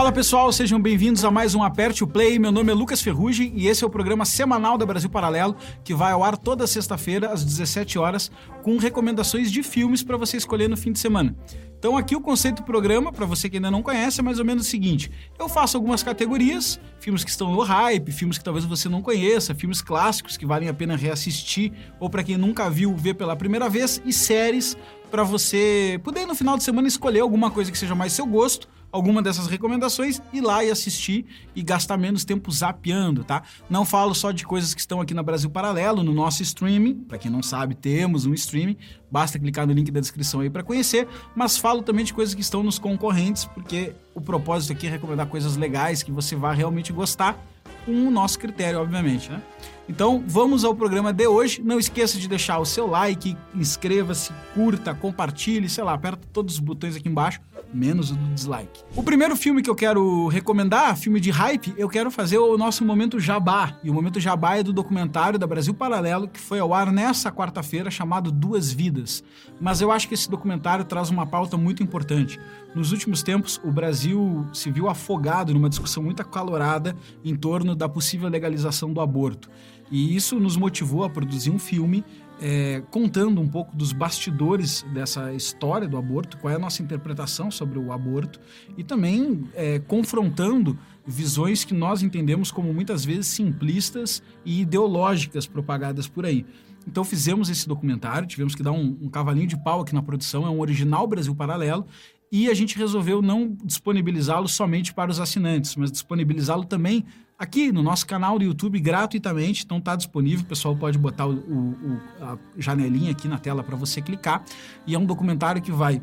Fala pessoal, sejam bem-vindos a mais um Aperte o Play. Meu nome é Lucas Ferrugem e esse é o programa semanal da Brasil Paralelo que vai ao ar toda sexta-feira às 17 horas com recomendações de filmes para você escolher no fim de semana. Então aqui o conceito do programa, para você que ainda não conhece, é mais ou menos o seguinte: eu faço algumas categorias, filmes que estão no hype, filmes que talvez você não conheça, filmes clássicos que valem a pena reassistir ou para quem nunca viu ver pela primeira vez e séries para você poder no final de semana escolher alguma coisa que seja mais seu gosto alguma dessas recomendações, ir lá e assistir e gastar menos tempo zapeando, tá? Não falo só de coisas que estão aqui na Brasil Paralelo, no nosso streaming. Para quem não sabe, temos um streaming. Basta clicar no link da descrição aí para conhecer. Mas falo também de coisas que estão nos concorrentes, porque o propósito aqui é recomendar coisas legais que você vai realmente gostar, com o nosso critério, obviamente, né? Então, vamos ao programa de hoje. Não esqueça de deixar o seu like, inscreva-se, curta, compartilhe, sei lá, aperta todos os botões aqui embaixo menos o do dislike. O primeiro filme que eu quero recomendar, filme de hype, eu quero fazer o nosso momento jabá. E o momento jabá é do documentário da Brasil Paralelo, que foi ao ar nessa quarta-feira, chamado Duas Vidas. Mas eu acho que esse documentário traz uma pauta muito importante. Nos últimos tempos, o Brasil se viu afogado numa discussão muito acalorada em torno da possível legalização do aborto. E isso nos motivou a produzir um filme é, contando um pouco dos bastidores dessa história do aborto, qual é a nossa interpretação sobre o aborto e também é, confrontando visões que nós entendemos como muitas vezes simplistas e ideológicas propagadas por aí. Então fizemos esse documentário, tivemos que dar um, um cavalinho de pau aqui na produção, é um original Brasil Paralelo, e a gente resolveu não disponibilizá-lo somente para os assinantes, mas disponibilizá-lo também aqui no nosso canal do YouTube gratuitamente. Então está disponível, o pessoal pode botar o, o, a janelinha aqui na tela para você clicar. E é um documentário que vai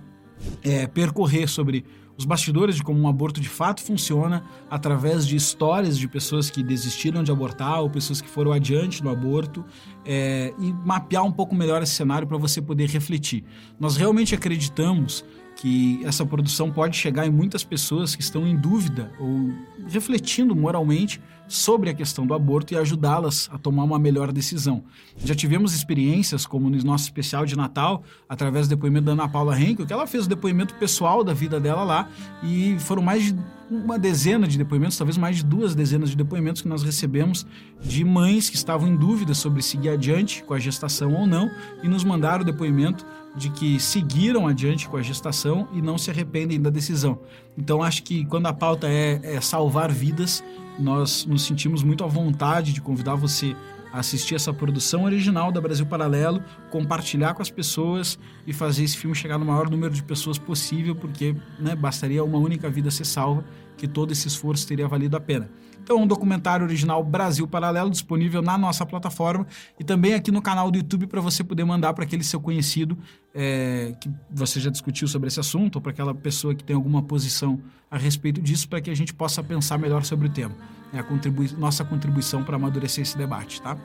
é, percorrer sobre os bastidores de como um aborto de fato funciona através de histórias de pessoas que desistiram de abortar ou pessoas que foram adiante no aborto é, e mapear um pouco melhor esse cenário para você poder refletir. Nós realmente acreditamos que essa produção pode chegar em muitas pessoas que estão em dúvida ou refletindo moralmente sobre a questão do aborto e ajudá-las a tomar uma melhor decisão. Já tivemos experiências, como no nosso especial de Natal, através do depoimento da Ana Paula Henkel, que ela fez o depoimento pessoal da vida dela lá, e foram mais de uma dezena de depoimentos, talvez mais de duas dezenas de depoimentos que nós recebemos de mães que estavam em dúvida sobre seguir adiante com a gestação ou não, e nos mandaram o depoimento de que seguiram adiante com a gestação e não se arrependem da decisão. Então acho que quando a pauta é, é salvar vidas, nós nos sentimos muito à vontade de convidar você a assistir essa produção original da Brasil Paralelo, compartilhar com as pessoas e fazer esse filme chegar no maior número de pessoas possível, porque né, bastaria uma única vida ser salva, que todo esse esforço teria valido a pena. Então, um documentário original Brasil Paralelo disponível na nossa plataforma e também aqui no canal do YouTube para você poder mandar para aquele seu conhecido é, que você já discutiu sobre esse assunto ou para aquela pessoa que tem alguma posição a respeito disso para que a gente possa pensar melhor sobre o tema. É a contribui nossa contribuição para amadurecer esse debate, tá?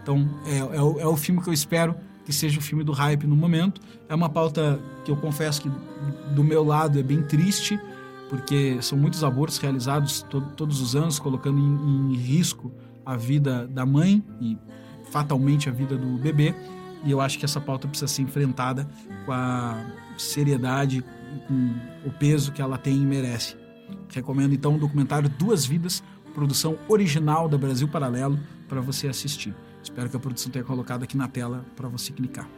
Então, é, é, o, é o filme que eu espero que seja o filme do hype no momento. É uma pauta que eu confesso que do meu lado é bem triste, porque são muitos abortos realizados to todos os anos, colocando em, em, risco a vida da mãe e fatalmente a vida do bebê. E eu acho que essa pauta precisa ser enfrentada com a seriedade, com o peso que ela tem e merece. Recomendo então o documentário Duas Vidas, produção original da Brasil Paralelo, para você assistir. Espero que a produção tenha colocado aqui na tela para você clicar.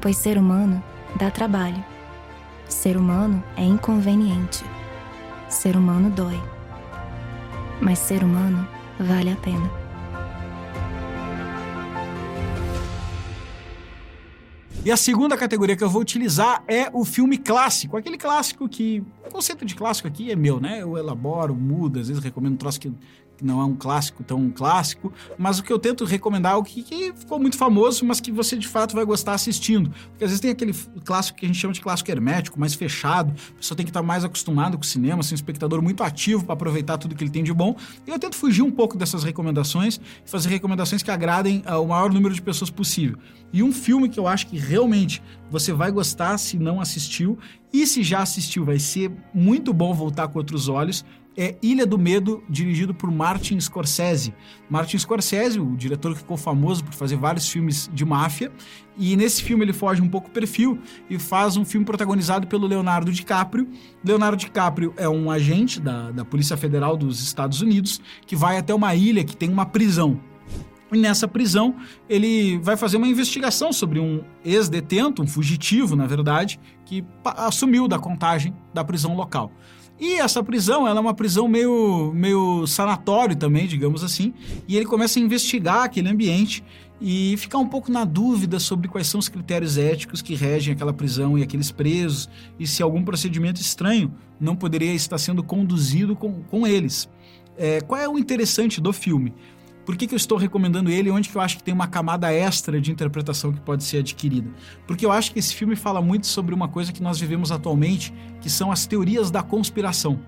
Pois ser humano dá trabalho. Ser humano é inconveniente. Ser humano dói. Mas ser humano vale a pena. E a segunda categoria que eu vou utilizar é o filme clássico. Aquele clássico que. O conceito de clássico aqui é meu, né? Eu elaboro, mudo, às vezes recomendo um troço que não é um clássico tão clássico, mas o que eu tento recomendar é o que, que, ficou muito famoso, mas que você de fato vai gostar assistindo. Porque às vezes tem aquele clássico que a gente chama de clássico hermético, mais fechado, a pessoa tem que estar mais acostumado com o cinema, ser um espectador muito ativo para aproveitar tudo que ele tem de bom. E eu tento fugir um pouco dessas recomendações e fazer recomendações que agradem ao maior número de pessoas possível. E um filme que eu acho que realmente você vai gostar se não assistiu E se já assistiu, vai ser muito bom voltar com outros olhos. É Ilha do Medo, dirigido por Martin Scorsese. Martin Scorsese, o diretor que ficou famoso por fazer vários filmes de máfia, e nesse filme ele foge um pouco o perfil e faz um filme protagonizado pelo Leonardo DiCaprio. Leonardo DiCaprio é um agente da, da Polícia Federal dos Estados Unidos que vai até uma ilha que tem uma prisão. E nessa prisão, ele vai fazer uma investigação sobre um ex-detento, um fugitivo, na verdade, que assumiu da contagem da prisão local. E essa prisão, ela é uma prisão meio, meio sanatório também, digamos assim. E ele começa a investigar aquele ambiente e ficar um pouco na dúvida sobre quais são os critérios éticos que regem aquela prisão e aqueles presos, e se algum procedimento estranho não poderia estar sendo conduzido com, com eles. É, qual é o interessante do filme? Por que, que eu estou recomendando ele onde que eu acho que tem uma camada extra de interpretação que pode ser adquirida? Porque eu acho que esse filme fala muito sobre uma coisa que nós vivemos atualmente, que são as teorias da conspiração.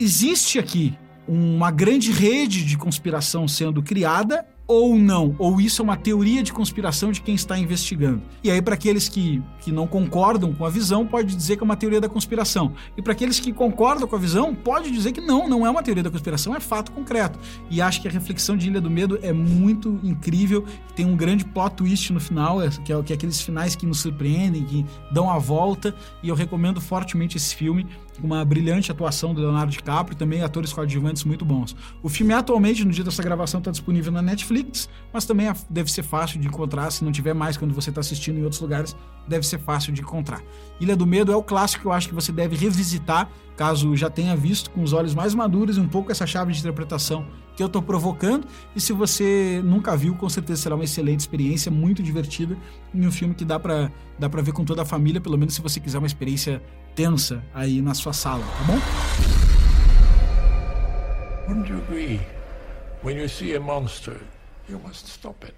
Existe aqui uma grande rede de conspiração sendo criada ou não, ou isso é uma teoria de conspiração de quem está investigando. E aí, para aqueles que, que não concordam com a visão, pode dizer que é uma teoria da conspiração. E para aqueles que concordam com a visão, pode dizer que não, não é uma teoria da conspiração, é fato concreto. E acho que a reflexão de Ilha do Medo é muito incrível, tem um grande plot twist no final, é, que é, que é aqueles finais que nos surpreendem, que dão a volta, e eu recomendo fortemente esse filme uma brilhante atuação do Leonardo DiCaprio também atores coadjuvantes muito bons. O filme atualmente, no dia dessa gravação, está disponível na Netflix, mas também deve ser fácil de encontrar, se não tiver mais quando você está assistindo em outros lugares, deve ser fácil de encontrar. Ilha do Medo é o clássico que eu acho que você deve revisitar, caso já tenha visto com os olhos mais maduros um pouco essa chave de interpretação que eu estou provocando. E se você nunca viu, com certeza será uma excelente experiência, muito divertida, e um filme que dá para dá ver com toda a família, pelo menos se você quiser uma experiência tensa aí na sua sala, tá bom? Wouldn't you agree? When you see a monster, you must stop it.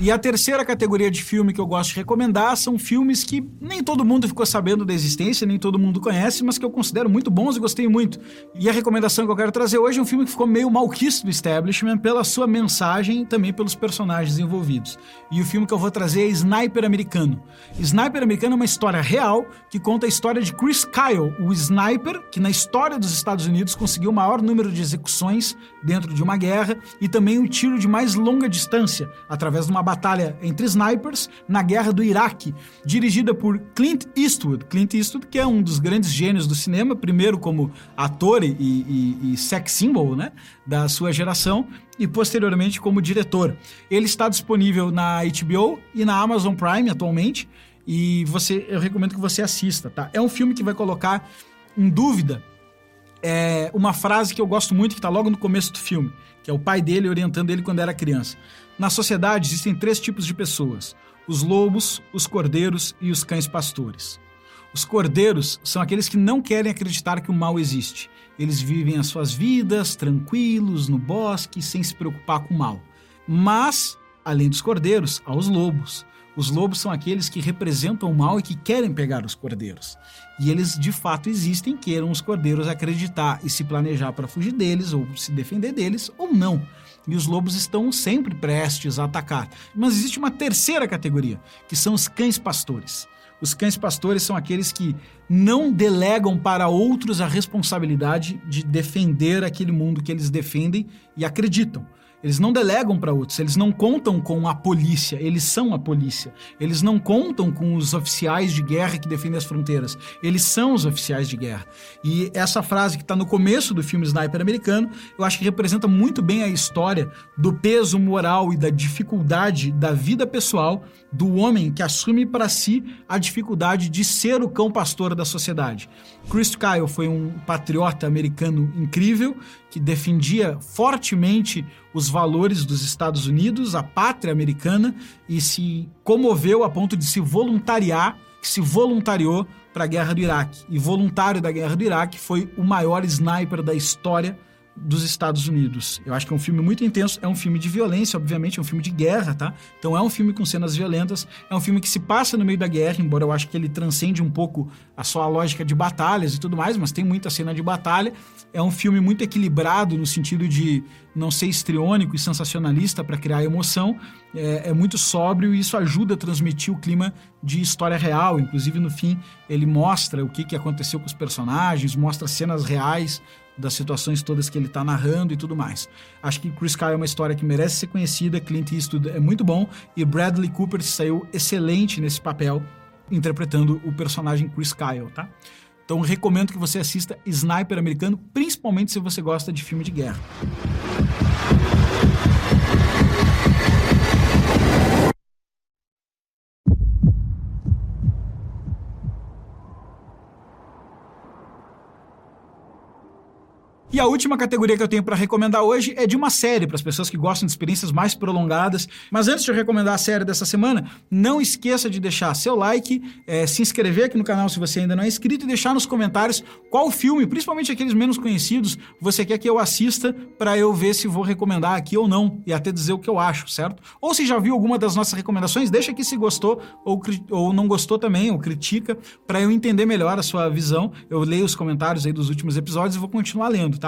E a terceira categoria de filme que eu gosto de recomendar são filmes que nem todo mundo ficou sabendo da existência, nem todo mundo conhece, mas que eu considero muito bons e gostei muito. E a recomendação que eu quero trazer hoje é um filme que ficou meio malquisto do establishment pela sua mensagem e também pelos personagens envolvidos. E o filme que eu vou trazer é Sniper Americano. Sniper Americano é uma história real que conta a história de Chris Kyle, o sniper que na história dos Estados Unidos conseguiu o maior número de execuções dentro de uma guerra e também o tiro de mais longa distância através de uma batalha entre snipers na guerra do Iraque, dirigida por Clint Eastwood. Clint Eastwood, que é um dos grandes gênios do cinema, primeiro como ator e, e, e sex symbol né, da sua geração, e posteriormente como diretor. Ele está disponível na HBO e na Amazon Prime atualmente, e você, eu recomendo que você assista, tá? É um filme que vai colocar em dúvida é, uma frase que eu gosto muito, que está logo no começo do filme, que é o pai dele orientando ele quando era criança. Na sociedade existem três tipos de pessoas: os lobos, os cordeiros e os cães pastores. Os cordeiros são aqueles que não querem acreditar que o mal existe. Eles vivem as suas vidas tranquilos no bosque, sem se preocupar com o mal. Mas, além dos cordeiros, há os lobos. Os lobos são aqueles que representam o mal e que querem pegar os cordeiros. E eles de fato existem, queiram os cordeiros acreditar e se planejar para fugir deles ou se defender deles ou não e os lobos estão sempre prestes a atacar. Mas existe uma terceira categoria, que são os cães pastores. Os cães pastores são aqueles que não delegam para outros a responsabilidade de defender aquele mundo que eles defendem e acreditam. Eles não delegam para outros, eles não contam com a polícia, eles são a polícia. Eles não contam com os oficiais de guerra que defendem as fronteiras, eles são os oficiais de guerra. E essa frase que está no começo do filme Sniper americano, eu acho que representa muito bem a história do peso moral e da dificuldade da vida pessoal do homem que assume para si a dificuldade de ser o cão pastor da sociedade. Chris Kyle foi um patriota americano incrível que defendia fortemente os valores dos Estados Unidos, a pátria americana, e se comoveu a ponto de se voluntariar, se voluntariou para a guerra do Iraque. E voluntário da guerra do Iraque foi o maior sniper da história dos Estados Unidos. Eu acho que é um filme muito intenso, é um filme de violência, obviamente, é um filme de guerra, tá? Então é um filme com cenas violentas, é um filme que se passa no meio da guerra, embora eu acho que ele transcende um pouco a sua lógica de batalhas e tudo mais, mas tem muita cena de batalha. É um filme muito equilibrado no sentido de não ser estriônico e sensacionalista para criar emoção, é, é, muito sóbrio e isso ajuda a transmitir o clima de história real. Inclusive, no fim, ele mostra o que, que aconteceu com os personagens, mostra cenas reais das situações todas que ele está narrando e tudo mais. Acho que Chris Kyle é uma história que merece ser conhecida, Clint Eastwood é muito bom e Bradley Cooper saiu excelente nesse papel interpretando o personagem Chris Kyle, tá? Então recomendo que você assista Sniper Americano, principalmente se você gosta de filme de guerra. E a última categoria que eu tenho para recomendar hoje é de uma série, para as pessoas que gostam de experiências mais prolongadas. Mas antes de eu recomendar a série dessa semana, não esqueça de deixar seu like, é, se inscrever aqui no canal se você ainda não é inscrito e deixar nos comentários qual filme, principalmente aqueles menos conhecidos, você quer que eu assista para eu ver se vou recomendar aqui ou não e até dizer o que eu acho, certo? Ou se já viu alguma das nossas recomendações, deixa aqui se gostou ou, ou não gostou também, ou critica, para eu entender melhor a sua visão. Eu leio os comentários aí dos últimos episódios e vou continuar lendo tá?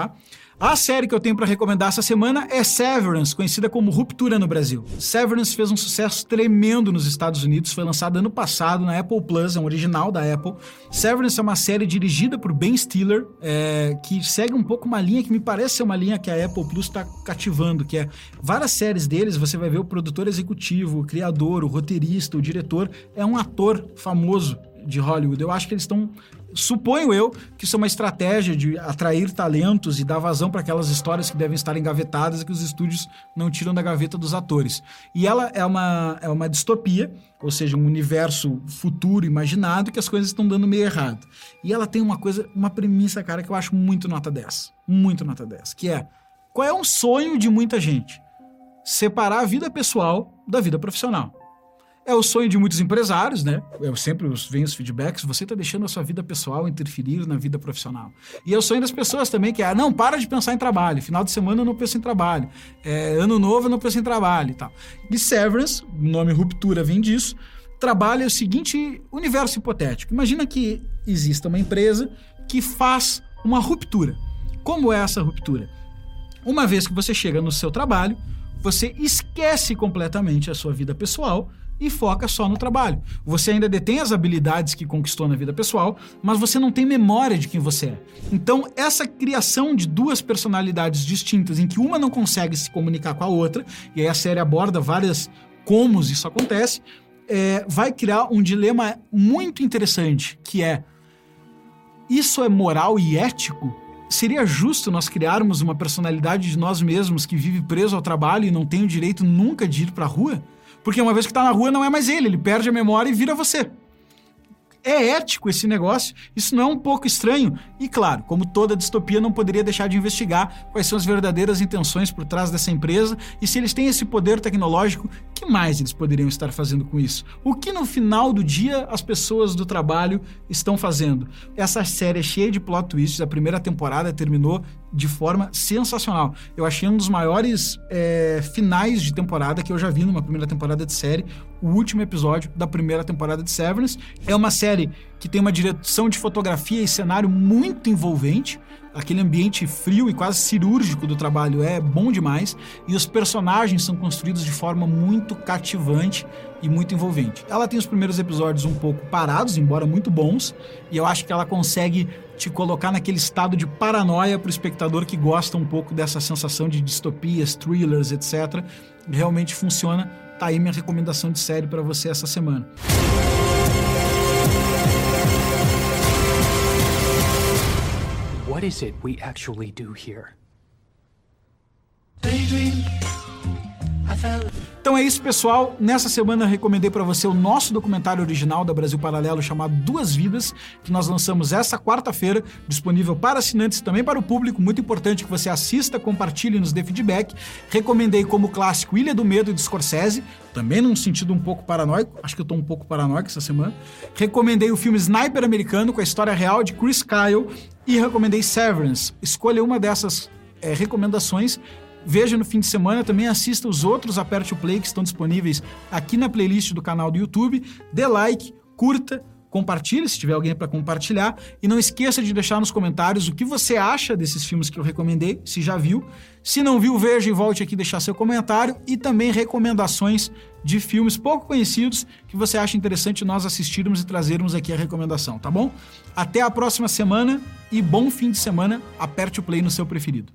A série que eu tenho para recomendar essa semana é Severance, conhecida como Ruptura no Brasil. Severance fez um sucesso tremendo nos Estados Unidos, foi lançada ano passado na Apple Plus, é um original da Apple. Severance é uma série dirigida por Ben Stiller, é, que segue um pouco uma linha que me parece ser uma linha que a Apple Plus está cativando, que é várias séries deles, você vai ver o produtor executivo, o criador, o roteirista, o diretor, é um ator famoso de Hollywood. Eu acho que eles estão Suponho eu que isso é uma estratégia de atrair talentos e dar vazão para aquelas histórias que devem estar engavetadas e que os estúdios não tiram da gaveta dos atores. E ela é uma, é uma distopia, ou seja, um universo futuro imaginado que as coisas estão dando meio errado. E ela tem uma coisa, uma premissa, cara, que eu acho muito nota 10. Muito nota 10. Que é, qual é um sonho de muita gente? Separar a vida pessoal da vida profissional. É o sonho de muitos empresários, né? Eu sempre venho os feedbacks, você está deixando a sua vida pessoal interferir na vida profissional. E é o sonho das pessoas também, que é, não, para de pensar em trabalho. Final de semana eu não penso em trabalho. É, ano novo eu não penso em trabalho e tal. E Severance, o nome ruptura vem disso, trabalha o seguinte universo hipotético. Imagina que exista uma empresa que faz uma ruptura. Como é essa ruptura? Uma vez que você chega no seu trabalho, você esquece completamente a sua vida pessoal e foca só no trabalho. Você ainda detém as habilidades que conquistou na vida pessoal, mas você não tem memória de quem você é. Então, essa criação de duas personalidades distintas, em que uma não consegue se comunicar com a outra, e aí a série aborda várias como isso acontece, é, vai criar um dilema muito interessante, que é isso é moral e ético? Seria justo nós criarmos uma personalidade de nós mesmos que vive preso ao trabalho e não tem o direito nunca de ir para a rua? Porque uma vez que está na rua, não é mais ele, ele perde a memória e vira você é ético esse negócio? Isso não é um pouco estranho? E claro, como toda distopia, não poderia deixar de investigar quais são as verdadeiras intenções por trás dessa empresa e se eles têm esse poder tecnológico, que mais eles poderiam estar fazendo com isso? O que no final do dia as pessoas do trabalho estão fazendo? Essa série é cheia de plot twists, a primeira temporada terminou de forma sensacional. Eu achei um dos maiores é, finais de temporada que eu já vi numa primeira temporada de série o último episódio da primeira temporada de Severance. É uma série que tem uma direção de fotografia e cenário muito envolvente. Aquele ambiente frio e quase cirúrgico do trabalho é bom demais. E os personagens são construídos de forma muito cativante e muito envolvente. Ela tem os primeiros episódios um pouco parados, embora muito bons, e eu acho que ela consegue te colocar naquele estado de paranoia para o espectador que gosta um pouco dessa sensação de distopias, thrillers, etc. Realmente funciona Tá aí minha recomendação de série para você essa semana. What is it we actually do here? Daydream. Então é isso, pessoal. Nessa semana eu recomendei para você o nosso documentário original da Brasil Paralelo chamado Duas Vidas, que nós lançamos essa quarta-feira, disponível para assinantes e também para o público. Muito importante que você assista, compartilhe e nos dê feedback. Recomendei como clássico Ilha do Medo de Scorsese, também num sentido um pouco paranoico. Acho que eu tô um pouco paranoico essa semana. Recomendei o filme Sniper Americano com a história real de Chris Kyle e recomendei Severance. Escolha uma dessas é, recomendações. Veja no fim de semana, também assista os outros Aperte o Play que estão disponíveis aqui na playlist do canal do YouTube. Dê like, curta, compartilhe se tiver alguém para compartilhar e não esqueça de deixar nos comentários o que você acha desses filmes que eu recomendei, se já viu. Se não viu, veja e volte aqui deixar seu comentário e também recomendações de filmes pouco conhecidos que você acha interessante nós assistirmos e trazermos aqui a recomendação, tá bom? Até a próxima semana e bom fim de semana. Aperte o play no seu preferido.